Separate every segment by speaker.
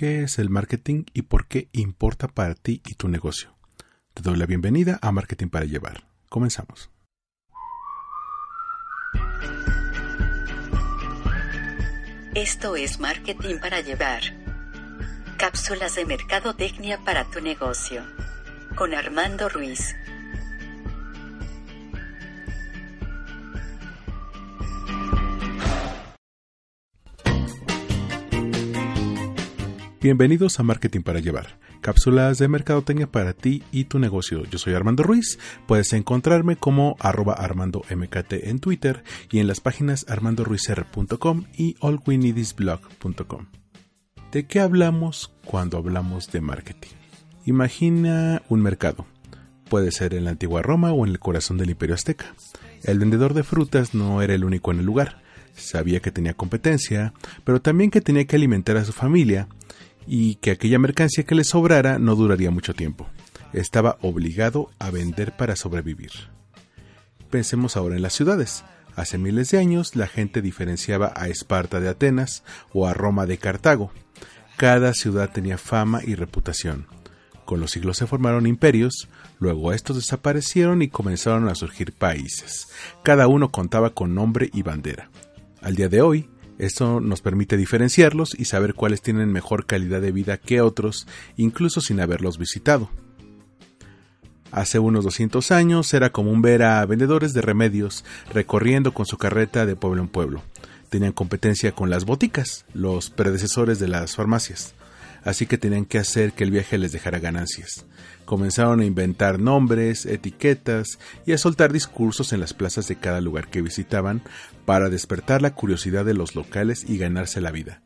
Speaker 1: ¿Qué es el marketing y por qué importa para ti y tu negocio? Te doy la bienvenida a Marketing para Llevar. Comenzamos.
Speaker 2: Esto es Marketing para Llevar. Cápsulas de mercadotecnia para tu negocio. Con Armando Ruiz.
Speaker 1: Bienvenidos a Marketing para Llevar, cápsulas de mercadotecnia para ti y tu negocio. Yo soy Armando Ruiz, puedes encontrarme como arroba armandomkt en Twitter y en las páginas armandoruizr.com y allwinidisblog.com. ¿De qué hablamos cuando hablamos de marketing? Imagina un mercado. Puede ser en la antigua Roma o en el corazón del imperio azteca. El vendedor de frutas no era el único en el lugar. Sabía que tenía competencia, pero también que tenía que alimentar a su familia y que aquella mercancía que le sobrara no duraría mucho tiempo. Estaba obligado a vender para sobrevivir. Pensemos ahora en las ciudades. Hace miles de años la gente diferenciaba a Esparta de Atenas o a Roma de Cartago. Cada ciudad tenía fama y reputación. Con los siglos se formaron imperios, luego estos desaparecieron y comenzaron a surgir países. Cada uno contaba con nombre y bandera. Al día de hoy, esto nos permite diferenciarlos y saber cuáles tienen mejor calidad de vida que otros, incluso sin haberlos visitado. Hace unos 200 años era común ver a vendedores de remedios recorriendo con su carreta de pueblo en pueblo. Tenían competencia con las boticas, los predecesores de las farmacias así que tenían que hacer que el viaje les dejara ganancias. Comenzaron a inventar nombres, etiquetas y a soltar discursos en las plazas de cada lugar que visitaban para despertar la curiosidad de los locales y ganarse la vida.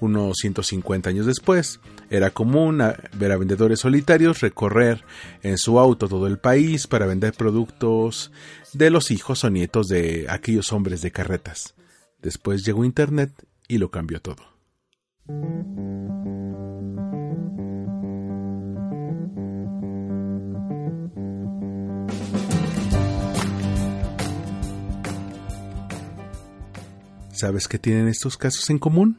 Speaker 1: Unos 150 años después, era común ver a vendedores solitarios recorrer en su auto todo el país para vender productos de los hijos o nietos de aquellos hombres de carretas. Después llegó Internet y lo cambió todo. ¿Sabes qué tienen estos casos en común?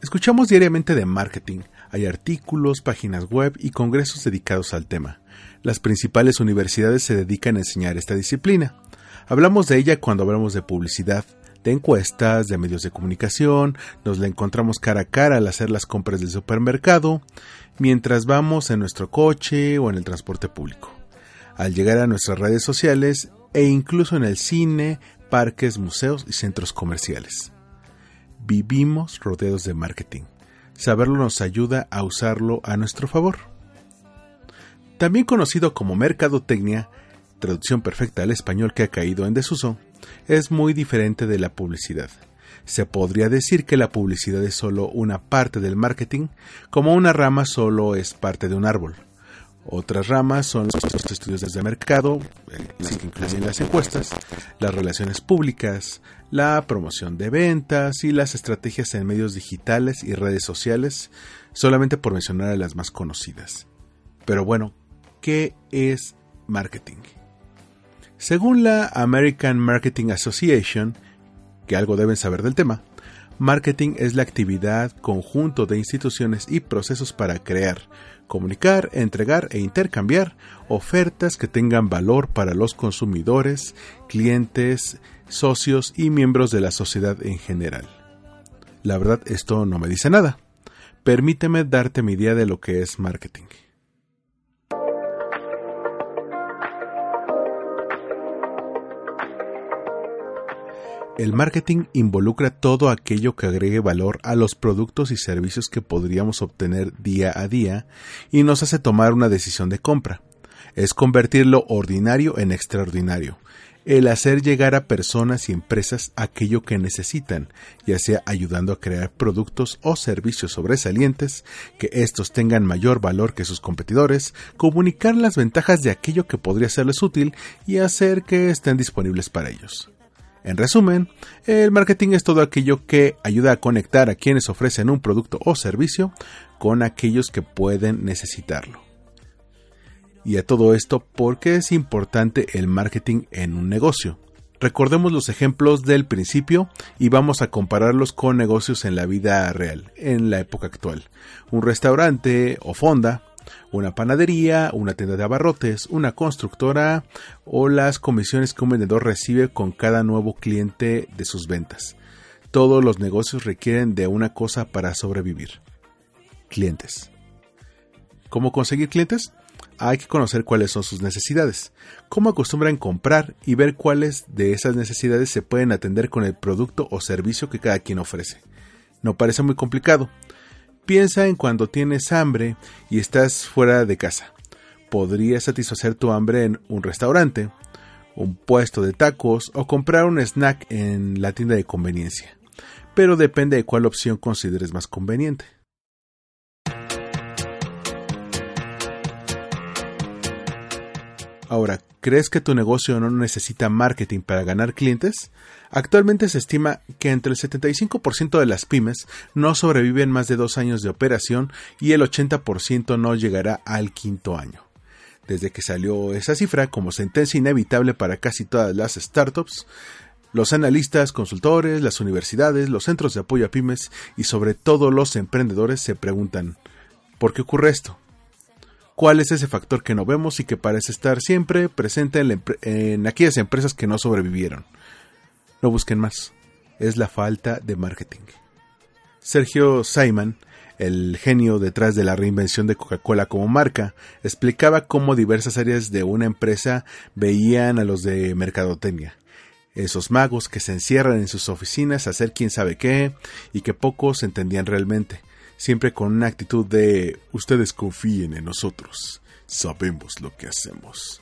Speaker 1: Escuchamos diariamente de marketing. Hay artículos, páginas web y congresos dedicados al tema. Las principales universidades se dedican a enseñar esta disciplina. Hablamos de ella cuando hablamos de publicidad, de encuestas, de medios de comunicación, nos la encontramos cara a cara al hacer las compras del supermercado, mientras vamos en nuestro coche o en el transporte público. Al llegar a nuestras redes sociales e incluso en el cine, parques, museos y centros comerciales. Vivimos rodeados de marketing. Saberlo nos ayuda a usarlo a nuestro favor. También conocido como mercadotecnia, traducción perfecta al español que ha caído en desuso, es muy diferente de la publicidad. Se podría decir que la publicidad es solo una parte del marketing, como una rama solo es parte de un árbol. Otras ramas son los estudios de mercado, que incluyen las encuestas, las relaciones públicas, la promoción de ventas y las estrategias en medios digitales y redes sociales, solamente por mencionar a las más conocidas. Pero bueno, ¿qué es marketing? Según la American Marketing Association, que algo deben saber del tema, marketing es la actividad conjunto de instituciones y procesos para crear, comunicar, entregar e intercambiar ofertas que tengan valor para los consumidores, clientes, socios y miembros de la sociedad en general. La verdad, esto no me dice nada. Permíteme darte mi idea de lo que es marketing. El marketing involucra todo aquello que agregue valor a los productos y servicios que podríamos obtener día a día y nos hace tomar una decisión de compra. Es convertir lo ordinario en extraordinario. el hacer llegar a personas y empresas aquello que necesitan, ya sea ayudando a crear productos o servicios sobresalientes, que estos tengan mayor valor que sus competidores, comunicar las ventajas de aquello que podría serles útil y hacer que estén disponibles para ellos. En resumen, el marketing es todo aquello que ayuda a conectar a quienes ofrecen un producto o servicio con aquellos que pueden necesitarlo. Y a todo esto, ¿por qué es importante el marketing en un negocio? Recordemos los ejemplos del principio y vamos a compararlos con negocios en la vida real, en la época actual. Un restaurante o fonda, una panadería, una tienda de abarrotes, una constructora o las comisiones que un vendedor recibe con cada nuevo cliente de sus ventas. Todos los negocios requieren de una cosa para sobrevivir. Clientes. ¿Cómo conseguir clientes? hay que conocer cuáles son sus necesidades, cómo acostumbran comprar y ver cuáles de esas necesidades se pueden atender con el producto o servicio que cada quien ofrece. No parece muy complicado. Piensa en cuando tienes hambre y estás fuera de casa. Podrías satisfacer tu hambre en un restaurante, un puesto de tacos o comprar un snack en la tienda de conveniencia. Pero depende de cuál opción consideres más conveniente. Ahora, ¿crees que tu negocio no necesita marketing para ganar clientes? Actualmente se estima que entre el 75% de las pymes no sobreviven más de dos años de operación y el 80% no llegará al quinto año. Desde que salió esa cifra como sentencia inevitable para casi todas las startups, los analistas, consultores, las universidades, los centros de apoyo a pymes y sobre todo los emprendedores se preguntan, ¿por qué ocurre esto? Cuál es ese factor que no vemos y que parece estar siempre presente en, aquellas empresas que no sobrevivieron. No busquen más, es la falta de marketing. Sergio Simon, el genio detrás de la reinvención de Coca-Cola como marca, explicaba cómo diversas áreas de una empresa veían a los de mercadotecnia. Esos magos que se encierran en sus oficinas a hacer quién sabe qué y que pocos entendían realmente siempre con una actitud de ustedes confíen en nosotros, sabemos lo que hacemos.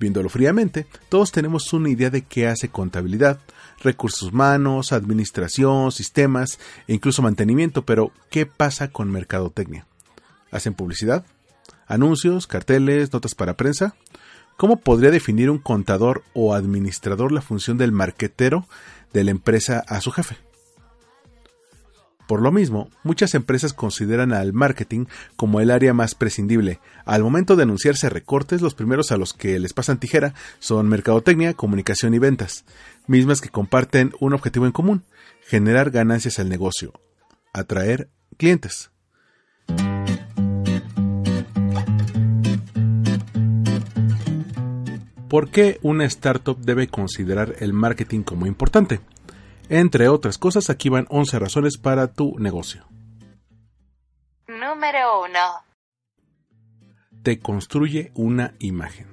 Speaker 1: Viéndolo fríamente, todos tenemos una idea de qué hace contabilidad, recursos humanos, administración, sistemas e incluso mantenimiento, pero ¿qué pasa con mercadotecnia? ¿Hacen publicidad? ¿Anuncios, carteles, notas para prensa? ¿Cómo podría definir un contador o administrador la función del marquetero de la empresa a su jefe? Por lo mismo, muchas empresas consideran al marketing como el área más prescindible. Al momento de anunciarse recortes, los primeros a los que les pasan tijera son mercadotecnia, comunicación y ventas, mismas que comparten un objetivo en común, generar ganancias al negocio, atraer clientes. ¿Por qué una startup debe considerar el marketing como importante? Entre otras cosas, aquí van 11 razones para tu negocio.
Speaker 3: Número 1.
Speaker 1: Te construye una imagen.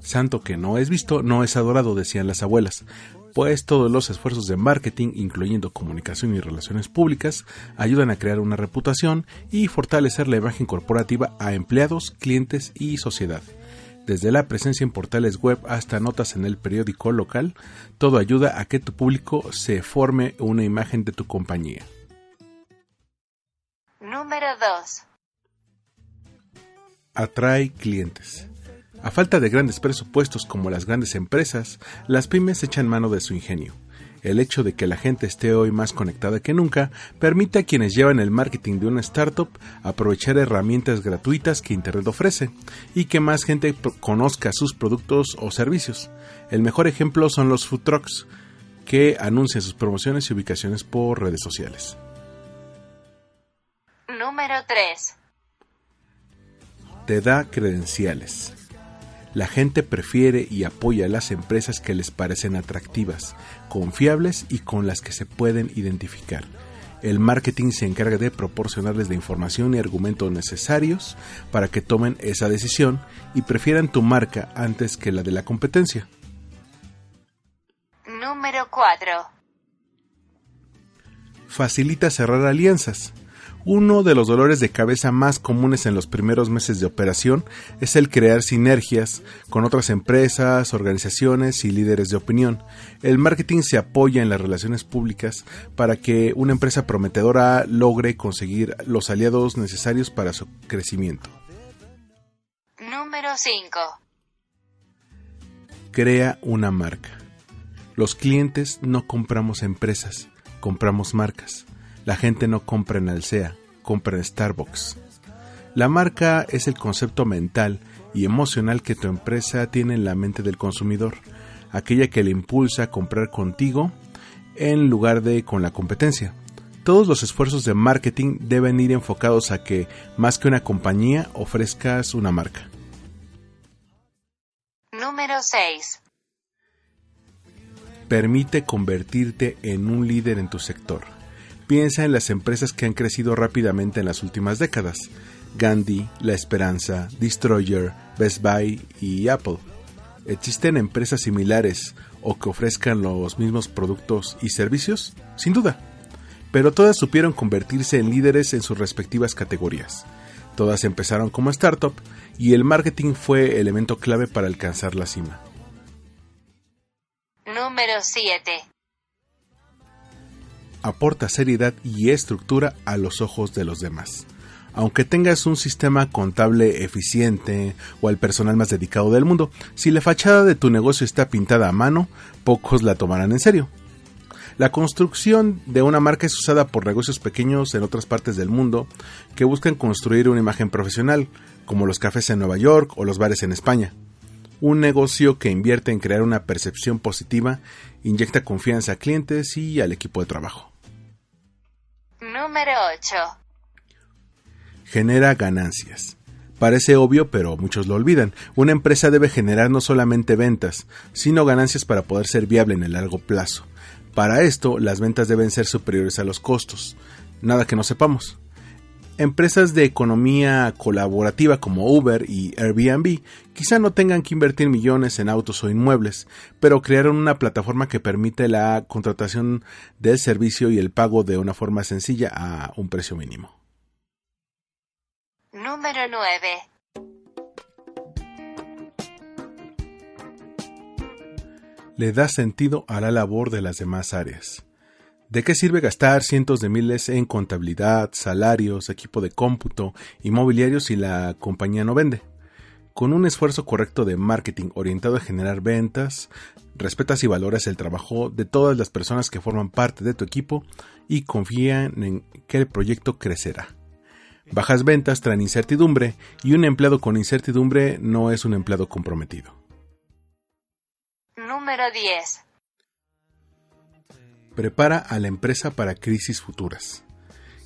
Speaker 1: Santo que no es visto, no es adorado, decían las abuelas, pues todos los esfuerzos de marketing, incluyendo comunicación y relaciones públicas, ayudan a crear una reputación y fortalecer la imagen corporativa a empleados, clientes y sociedad. Desde la presencia en portales web hasta notas en el periódico local, todo ayuda a que tu público se forme una imagen de tu compañía.
Speaker 3: Número 2.
Speaker 1: Atrae clientes. A falta de grandes presupuestos como las grandes empresas, las pymes echan mano de su ingenio el hecho de que la gente esté hoy más conectada que nunca permite a quienes llevan el marketing de una startup aprovechar herramientas gratuitas que Internet ofrece y que más gente conozca sus productos o servicios. El mejor ejemplo son los food trucks, que anuncian sus promociones y ubicaciones por redes sociales.
Speaker 3: Número 3.
Speaker 1: Te da credenciales. La gente prefiere y apoya a las empresas que les parecen atractivas, confiables y con las que se pueden identificar. El marketing se encarga de proporcionarles la información y argumentos necesarios para que tomen esa decisión y prefieran tu marca antes que la de la competencia.
Speaker 3: Número 4.
Speaker 1: Facilita cerrar alianzas. Uno de los dolores de cabeza más comunes en los primeros meses de operación es el crear sinergias con otras empresas, organizaciones y líderes de opinión. El marketing se apoya en las relaciones públicas para que una empresa prometedora logre conseguir los aliados necesarios para su crecimiento.
Speaker 3: Número 5.
Speaker 1: Crea una marca. Los clientes no compramos empresas, compramos marcas. La gente no compra en Alsea, compra en Starbucks. La marca es el concepto mental y emocional que tu empresa tiene en la mente del consumidor, aquella que le impulsa a comprar contigo en lugar de con la competencia. Todos los esfuerzos de marketing deben ir enfocados a que, más que una compañía, ofrezcas una marca.
Speaker 3: Número 6.
Speaker 1: Permite convertirte en un líder en tu sector. Piensa en las empresas que han crecido rápidamente en las últimas décadas. Gandhi, La Esperanza, Destroyer, Best Buy y Apple. ¿Existen empresas similares o que ofrezcan los mismos productos y servicios? Sin duda. Pero todas supieron convertirse en líderes en sus respectivas categorías. Todas empezaron como startup y el marketing fue elemento clave para alcanzar la cima.
Speaker 3: Número 7
Speaker 1: aporta seriedad y estructura a los ojos de los demás. Aunque tengas un sistema contable eficiente o el personal más dedicado del mundo, si la fachada de tu negocio está pintada a mano, pocos la tomarán en serio. La construcción de una marca es usada por negocios pequeños en otras partes del mundo que buscan construir una imagen profesional, como los cafés en Nueva York o los bares en España. Un negocio que invierte en crear una percepción positiva inyecta confianza a clientes y al equipo de trabajo.
Speaker 3: Número 8.
Speaker 1: Genera ganancias. Parece obvio, pero muchos lo olvidan. Una empresa debe generar no solamente ventas, sino ganancias para poder ser viable en el largo plazo. Para esto, las ventas deben ser superiores a los costos. Nada que no sepamos. Empresas de economía colaborativa como Uber y Airbnb quizá no tengan que invertir millones en autos o inmuebles, pero crearon una plataforma que permite la contratación del servicio y el pago de una forma sencilla a un precio mínimo.
Speaker 3: Número 9.
Speaker 1: Le da sentido a la labor de las demás áreas. ¿De qué sirve gastar cientos de miles en contabilidad, salarios, equipo de cómputo, inmobiliario si la compañía no vende? Con un esfuerzo correcto de marketing orientado a generar ventas, respetas y valoras el trabajo de todas las personas que forman parte de tu equipo y confían en que el proyecto crecerá. Bajas ventas traen incertidumbre y un empleado con incertidumbre no es un empleado comprometido.
Speaker 3: Número 10.
Speaker 1: Prepara a la empresa para crisis futuras.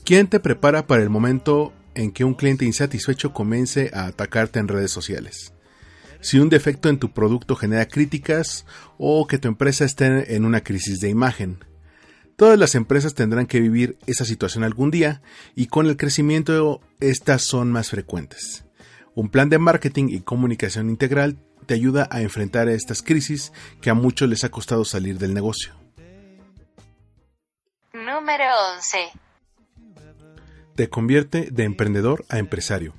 Speaker 1: ¿Quién te prepara para el momento en que un cliente insatisfecho comience a atacarte en redes sociales? Si un defecto en tu producto genera críticas o que tu empresa esté en una crisis de imagen. Todas las empresas tendrán que vivir esa situación algún día y con el crecimiento estas son más frecuentes. Un plan de marketing y comunicación integral te ayuda a enfrentar estas crisis que a muchos les ha costado salir del negocio.
Speaker 3: Número 11.
Speaker 1: Te convierte de emprendedor a empresario.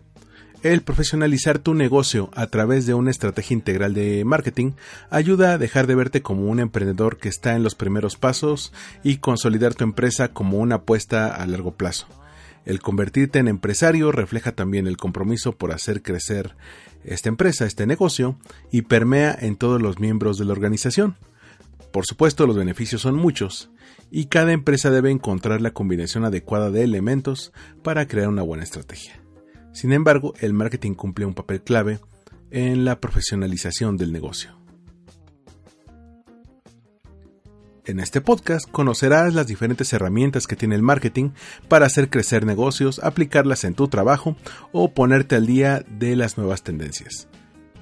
Speaker 1: El profesionalizar tu negocio a través de una estrategia integral de marketing ayuda a dejar de verte como un emprendedor que está en los primeros pasos y consolidar tu empresa como una apuesta a largo plazo. El convertirte en empresario refleja también el compromiso por hacer crecer esta empresa, este negocio, y permea en todos los miembros de la organización. Por supuesto, los beneficios son muchos, y cada empresa debe encontrar la combinación adecuada de elementos para crear una buena estrategia. Sin embargo, el marketing cumple un papel clave en la profesionalización del negocio. En este podcast conocerás las diferentes herramientas que tiene el marketing para hacer crecer negocios, aplicarlas en tu trabajo o ponerte al día de las nuevas tendencias.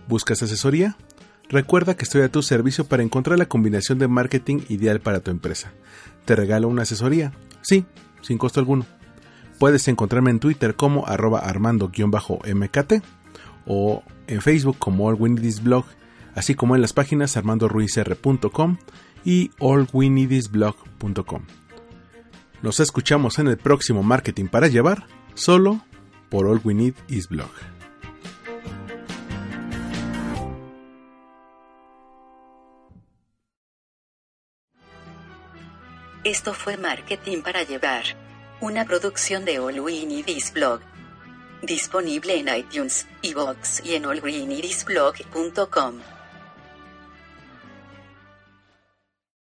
Speaker 1: ¿Buscas asesoría? Recuerda que estoy a tu servicio para encontrar la combinación de marketing ideal para tu empresa te regalo una asesoría. Sí, sin costo alguno. Puedes encontrarme en Twitter como arroba armando-mkt o en Facebook como Blog, así como en las páginas armandoruizr.com y allwinidisblog.com. Nos escuchamos en el próximo Marketing para Llevar, solo por All We Need Is Blog.
Speaker 2: Esto fue Marketing para Llevar, una producción de All We Need Is Blog. Disponible en iTunes, iVoox y en allwinidisblog.com.